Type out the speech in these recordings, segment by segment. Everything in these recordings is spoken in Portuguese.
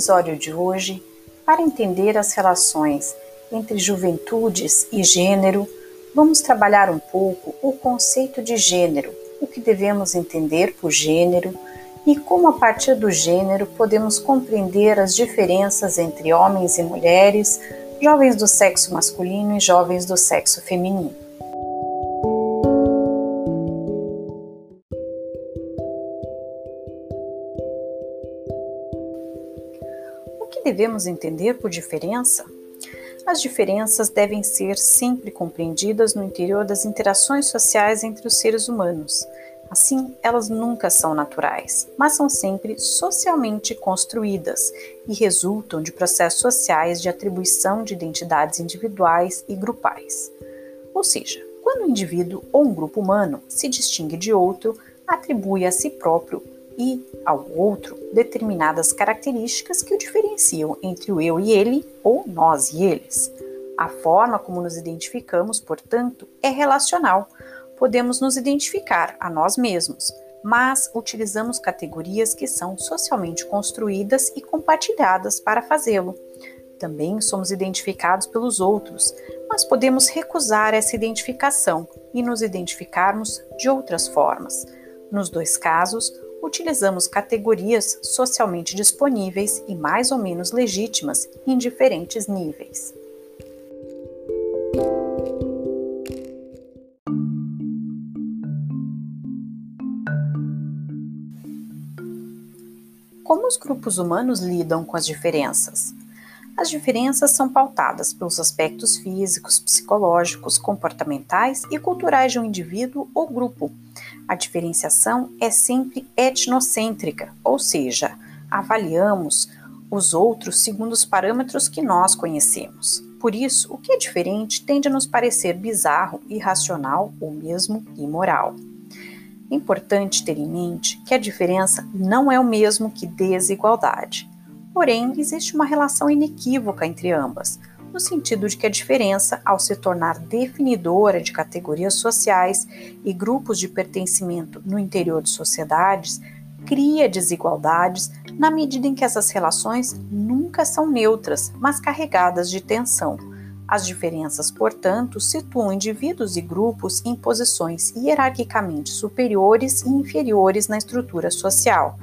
Episódio de hoje, para entender as relações entre juventudes e gênero, vamos trabalhar um pouco o conceito de gênero, o que devemos entender por gênero e como, a partir do gênero, podemos compreender as diferenças entre homens e mulheres, jovens do sexo masculino e jovens do sexo feminino. Devemos entender por diferença? As diferenças devem ser sempre compreendidas no interior das interações sociais entre os seres humanos. Assim, elas nunca são naturais, mas são sempre socialmente construídas e resultam de processos sociais de atribuição de identidades individuais e grupais. Ou seja, quando um indivíduo ou um grupo humano se distingue de outro, atribui a si próprio e ao outro determinadas características que o diferenciam entre o eu e ele ou nós e eles. A forma como nos identificamos, portanto, é relacional podemos nos identificar a nós mesmos, mas utilizamos categorias que são socialmente construídas e compartilhadas para fazê-lo. Também somos identificados pelos outros, mas podemos recusar essa identificação e nos identificarmos de outras formas. Nos dois casos, utilizamos categorias socialmente disponíveis e mais ou menos legítimas em diferentes níveis. Como os grupos humanos lidam com as diferenças? As diferenças são pautadas pelos aspectos físicos, psicológicos, comportamentais e culturais de um indivíduo ou grupo. A diferenciação é sempre etnocêntrica, ou seja, avaliamos os outros segundo os parâmetros que nós conhecemos. Por isso, o que é diferente tende a nos parecer bizarro, irracional ou mesmo imoral. Importante ter em mente que a diferença não é o mesmo que desigualdade. Porém, existe uma relação inequívoca entre ambas, no sentido de que a diferença, ao se tornar definidora de categorias sociais e grupos de pertencimento no interior de sociedades, cria desigualdades na medida em que essas relações nunca são neutras, mas carregadas de tensão as diferenças, portanto, situam indivíduos e grupos em posições hierarquicamente superiores e inferiores na estrutura social.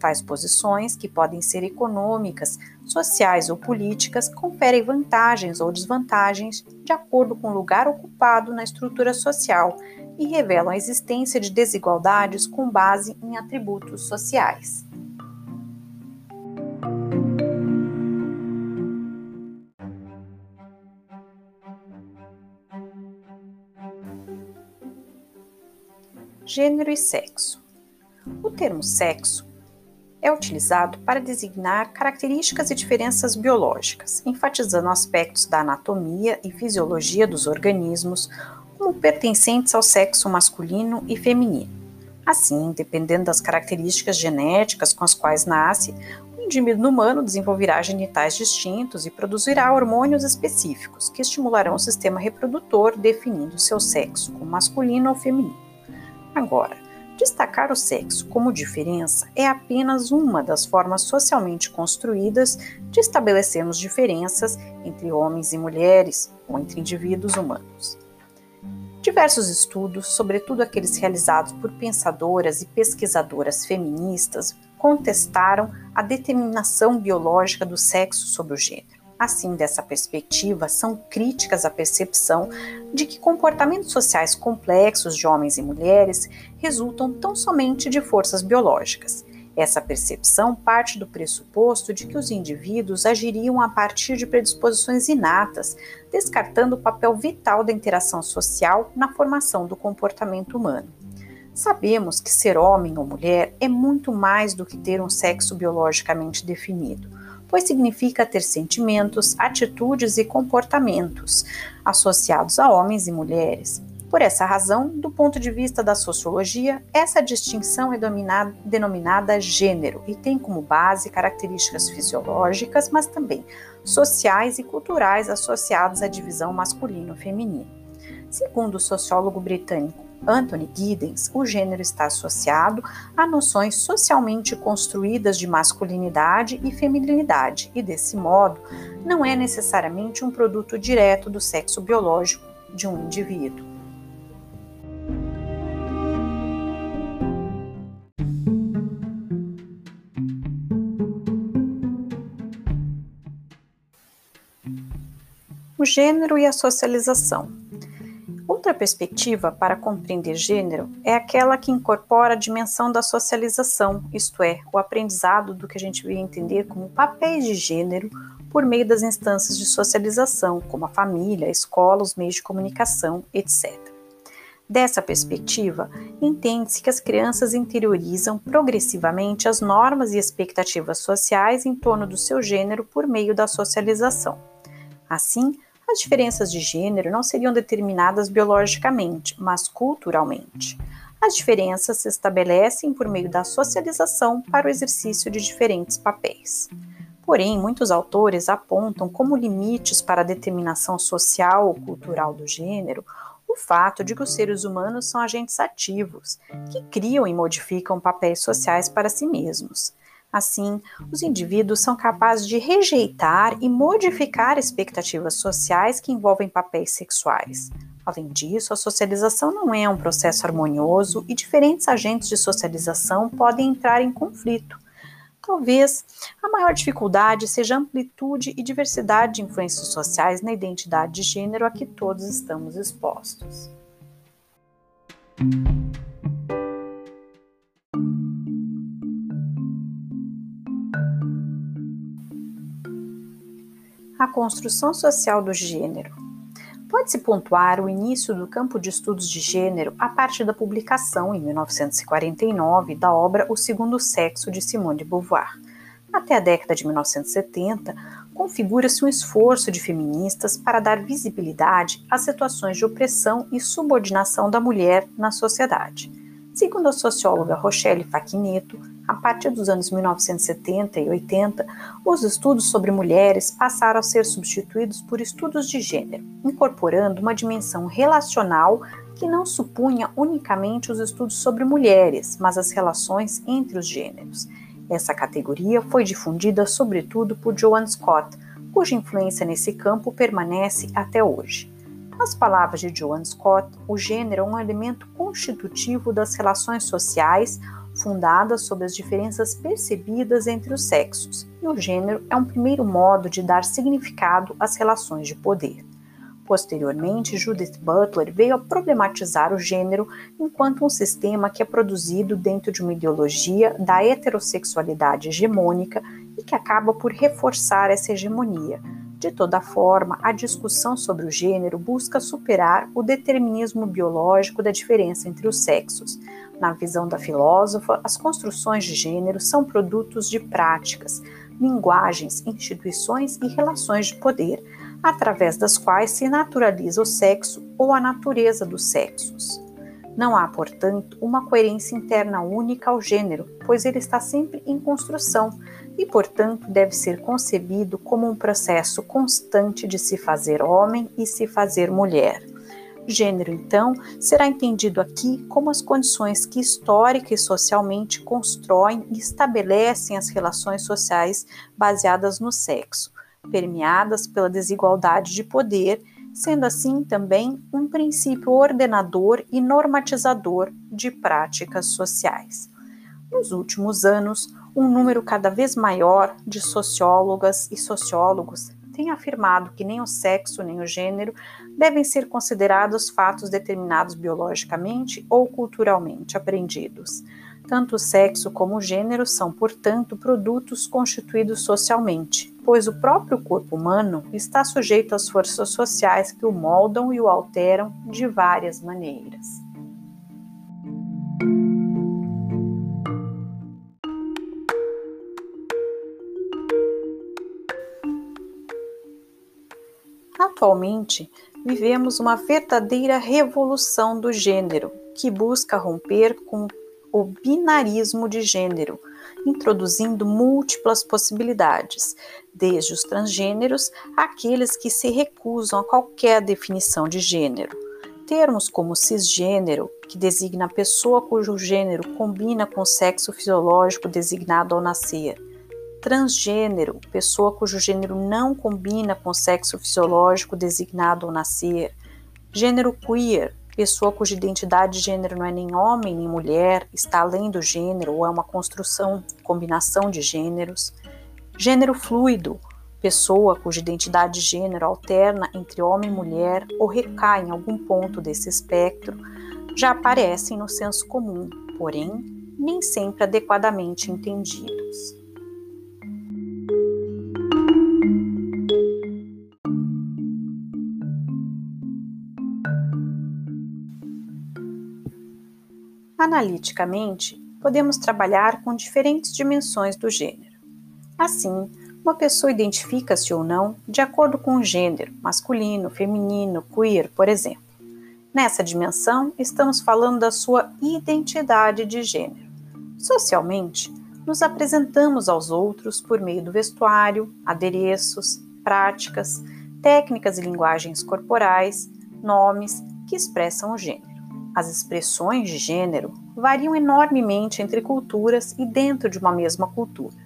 Tais posições, que podem ser econômicas, sociais ou políticas, conferem vantagens ou desvantagens de acordo com o lugar ocupado na estrutura social e revelam a existência de desigualdades com base em atributos sociais. Gênero e sexo. O termo sexo é utilizado para designar características e diferenças biológicas, enfatizando aspectos da anatomia e fisiologia dos organismos como pertencentes ao sexo masculino e feminino. Assim, dependendo das características genéticas com as quais nasce, o indivíduo humano desenvolverá genitais distintos e produzirá hormônios específicos que estimularão o sistema reprodutor, definindo seu sexo como masculino ou feminino. Agora, destacar o sexo como diferença é apenas uma das formas socialmente construídas de estabelecermos diferenças entre homens e mulheres ou entre indivíduos humanos. Diversos estudos, sobretudo aqueles realizados por pensadoras e pesquisadoras feministas, contestaram a determinação biológica do sexo sobre o gênero. Assim, dessa perspectiva, são críticas à percepção de que comportamentos sociais complexos de homens e mulheres resultam tão somente de forças biológicas. Essa percepção parte do pressuposto de que os indivíduos agiriam a partir de predisposições inatas, descartando o papel vital da interação social na formação do comportamento humano. Sabemos que ser homem ou mulher é muito mais do que ter um sexo biologicamente definido pois significa ter sentimentos, atitudes e comportamentos associados a homens e mulheres. Por essa razão, do ponto de vista da sociologia, essa distinção é denominada gênero e tem como base características fisiológicas, mas também sociais e culturais associadas à divisão masculino-feminino. Segundo o sociólogo britânico Anthony Giddens, o gênero está associado a noções socialmente construídas de masculinidade e feminilidade, e desse modo, não é necessariamente um produto direto do sexo biológico de um indivíduo. O gênero e a socialização. Outra perspectiva para compreender gênero é aquela que incorpora a dimensão da socialização, isto é, o aprendizado do que a gente veio entender como papéis de gênero por meio das instâncias de socialização, como a família, a escola, os meios de comunicação, etc. Dessa perspectiva, entende-se que as crianças interiorizam progressivamente as normas e expectativas sociais em torno do seu gênero por meio da socialização. Assim, as diferenças de gênero não seriam determinadas biologicamente, mas culturalmente. As diferenças se estabelecem por meio da socialização para o exercício de diferentes papéis. Porém, muitos autores apontam como limites para a determinação social ou cultural do gênero o fato de que os seres humanos são agentes ativos, que criam e modificam papéis sociais para si mesmos. Assim, os indivíduos são capazes de rejeitar e modificar expectativas sociais que envolvem papéis sexuais. Além disso, a socialização não é um processo harmonioso e diferentes agentes de socialização podem entrar em conflito. Talvez a maior dificuldade seja a amplitude e diversidade de influências sociais na identidade de gênero a que todos estamos expostos. Construção social do gênero. Pode-se pontuar o início do campo de estudos de gênero a partir da publicação, em 1949, da obra O Segundo Sexo de Simone de Beauvoir. Até a década de 1970, configura-se um esforço de feministas para dar visibilidade às situações de opressão e subordinação da mulher na sociedade. Segundo a socióloga Rochelle Faquineto, a partir dos anos 1970 e 80, os estudos sobre mulheres passaram a ser substituídos por estudos de gênero, incorporando uma dimensão relacional que não supunha unicamente os estudos sobre mulheres, mas as relações entre os gêneros. Essa categoria foi difundida sobretudo por Joan Scott, cuja influência nesse campo permanece até hoje. Nas palavras de Joan Scott, o gênero é um elemento constitutivo das relações sociais, fundada sobre as diferenças percebidas entre os sexos, e o gênero é um primeiro modo de dar significado às relações de poder. Posteriormente, Judith Butler veio a problematizar o gênero enquanto um sistema que é produzido dentro de uma ideologia da heterossexualidade hegemônica e que acaba por reforçar essa hegemonia. De toda forma, a discussão sobre o gênero busca superar o determinismo biológico da diferença entre os sexos, na visão da filósofa, as construções de gênero são produtos de práticas, linguagens, instituições e relações de poder, através das quais se naturaliza o sexo ou a natureza dos sexos. Não há, portanto, uma coerência interna única ao gênero, pois ele está sempre em construção e, portanto, deve ser concebido como um processo constante de se fazer homem e se fazer mulher. Gênero, então, será entendido aqui como as condições que histórica e socialmente constroem e estabelecem as relações sociais baseadas no sexo, permeadas pela desigualdade de poder, sendo assim também um princípio ordenador e normatizador de práticas sociais. Nos últimos anos, um número cada vez maior de sociólogas e sociólogos tem afirmado que nem o sexo nem o gênero devem ser considerados fatos determinados biologicamente ou culturalmente aprendidos. Tanto o sexo como o gênero são, portanto, produtos constituídos socialmente, pois o próprio corpo humano está sujeito às forças sociais que o moldam e o alteram de várias maneiras. Atualmente, vivemos uma verdadeira revolução do gênero, que busca romper com o binarismo de gênero, introduzindo múltiplas possibilidades, desde os transgêneros àqueles que se recusam a qualquer definição de gênero. Termos como cisgênero, que designa a pessoa cujo gênero combina com o sexo fisiológico designado ao nascer. Transgênero, pessoa cujo gênero não combina com o sexo fisiológico designado ao nascer. Gênero queer, pessoa cuja identidade de gênero não é nem homem nem mulher, está além do gênero ou é uma construção, combinação de gêneros. Gênero fluido, pessoa cuja identidade de gênero alterna entre homem e mulher ou recai em algum ponto desse espectro, já aparecem no senso comum, porém nem sempre adequadamente entendidos. Analiticamente, podemos trabalhar com diferentes dimensões do gênero. Assim, uma pessoa identifica-se ou não de acordo com o gênero, masculino, feminino, queer, por exemplo. Nessa dimensão, estamos falando da sua identidade de gênero. Socialmente, nos apresentamos aos outros por meio do vestuário, adereços, práticas, técnicas e linguagens corporais, nomes que expressam o gênero. As expressões de gênero variam enormemente entre culturas e dentro de uma mesma cultura.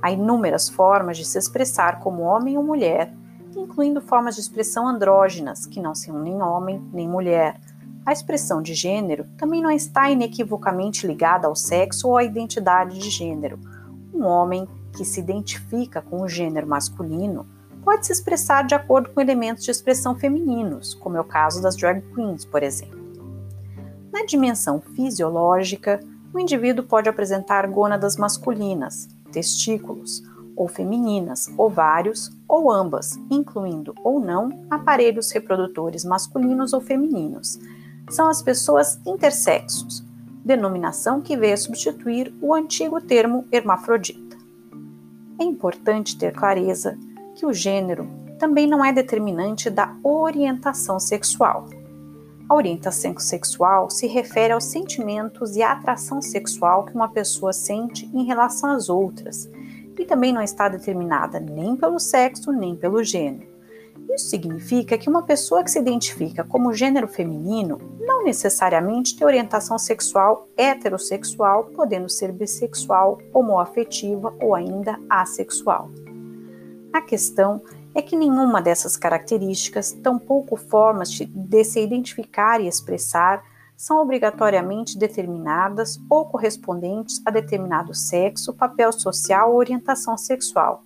Há inúmeras formas de se expressar como homem ou mulher, incluindo formas de expressão andrógenas, que não são nem homem nem mulher. A expressão de gênero também não está inequivocamente ligada ao sexo ou à identidade de gênero. Um homem que se identifica com o gênero masculino pode se expressar de acordo com elementos de expressão femininos, como é o caso das drag queens, por exemplo. Na dimensão fisiológica, o indivíduo pode apresentar gônadas masculinas, testículos, ou femininas, ovários ou ambas, incluindo ou não aparelhos reprodutores masculinos ou femininos. São as pessoas intersexos, denominação que veio a substituir o antigo termo hermafrodita. É importante ter clareza que o gênero também não é determinante da orientação sexual. A orientação sexual se refere aos sentimentos e à atração sexual que uma pessoa sente em relação às outras, e também não está determinada nem pelo sexo nem pelo gênero. Isso significa que uma pessoa que se identifica como gênero feminino não necessariamente tem orientação sexual heterossexual, podendo ser bissexual, homoafetiva ou ainda assexual. A questão é que nenhuma dessas características, tampouco formas de se identificar e expressar, são obrigatoriamente determinadas ou correspondentes a determinado sexo, papel social ou orientação sexual,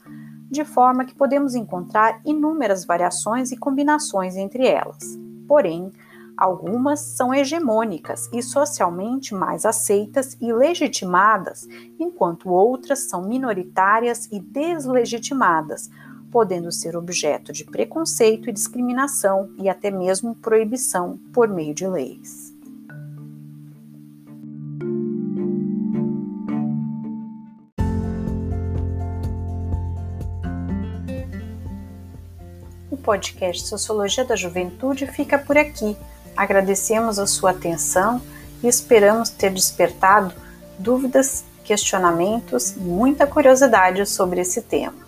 de forma que podemos encontrar inúmeras variações e combinações entre elas. Porém, algumas são hegemônicas e socialmente mais aceitas e legitimadas, enquanto outras são minoritárias e deslegitimadas, podendo ser objeto de preconceito e discriminação e até mesmo proibição por meio de leis. O podcast Sociologia da Juventude fica por aqui. Agradecemos a sua atenção e esperamos ter despertado dúvidas, questionamentos e muita curiosidade sobre esse tema.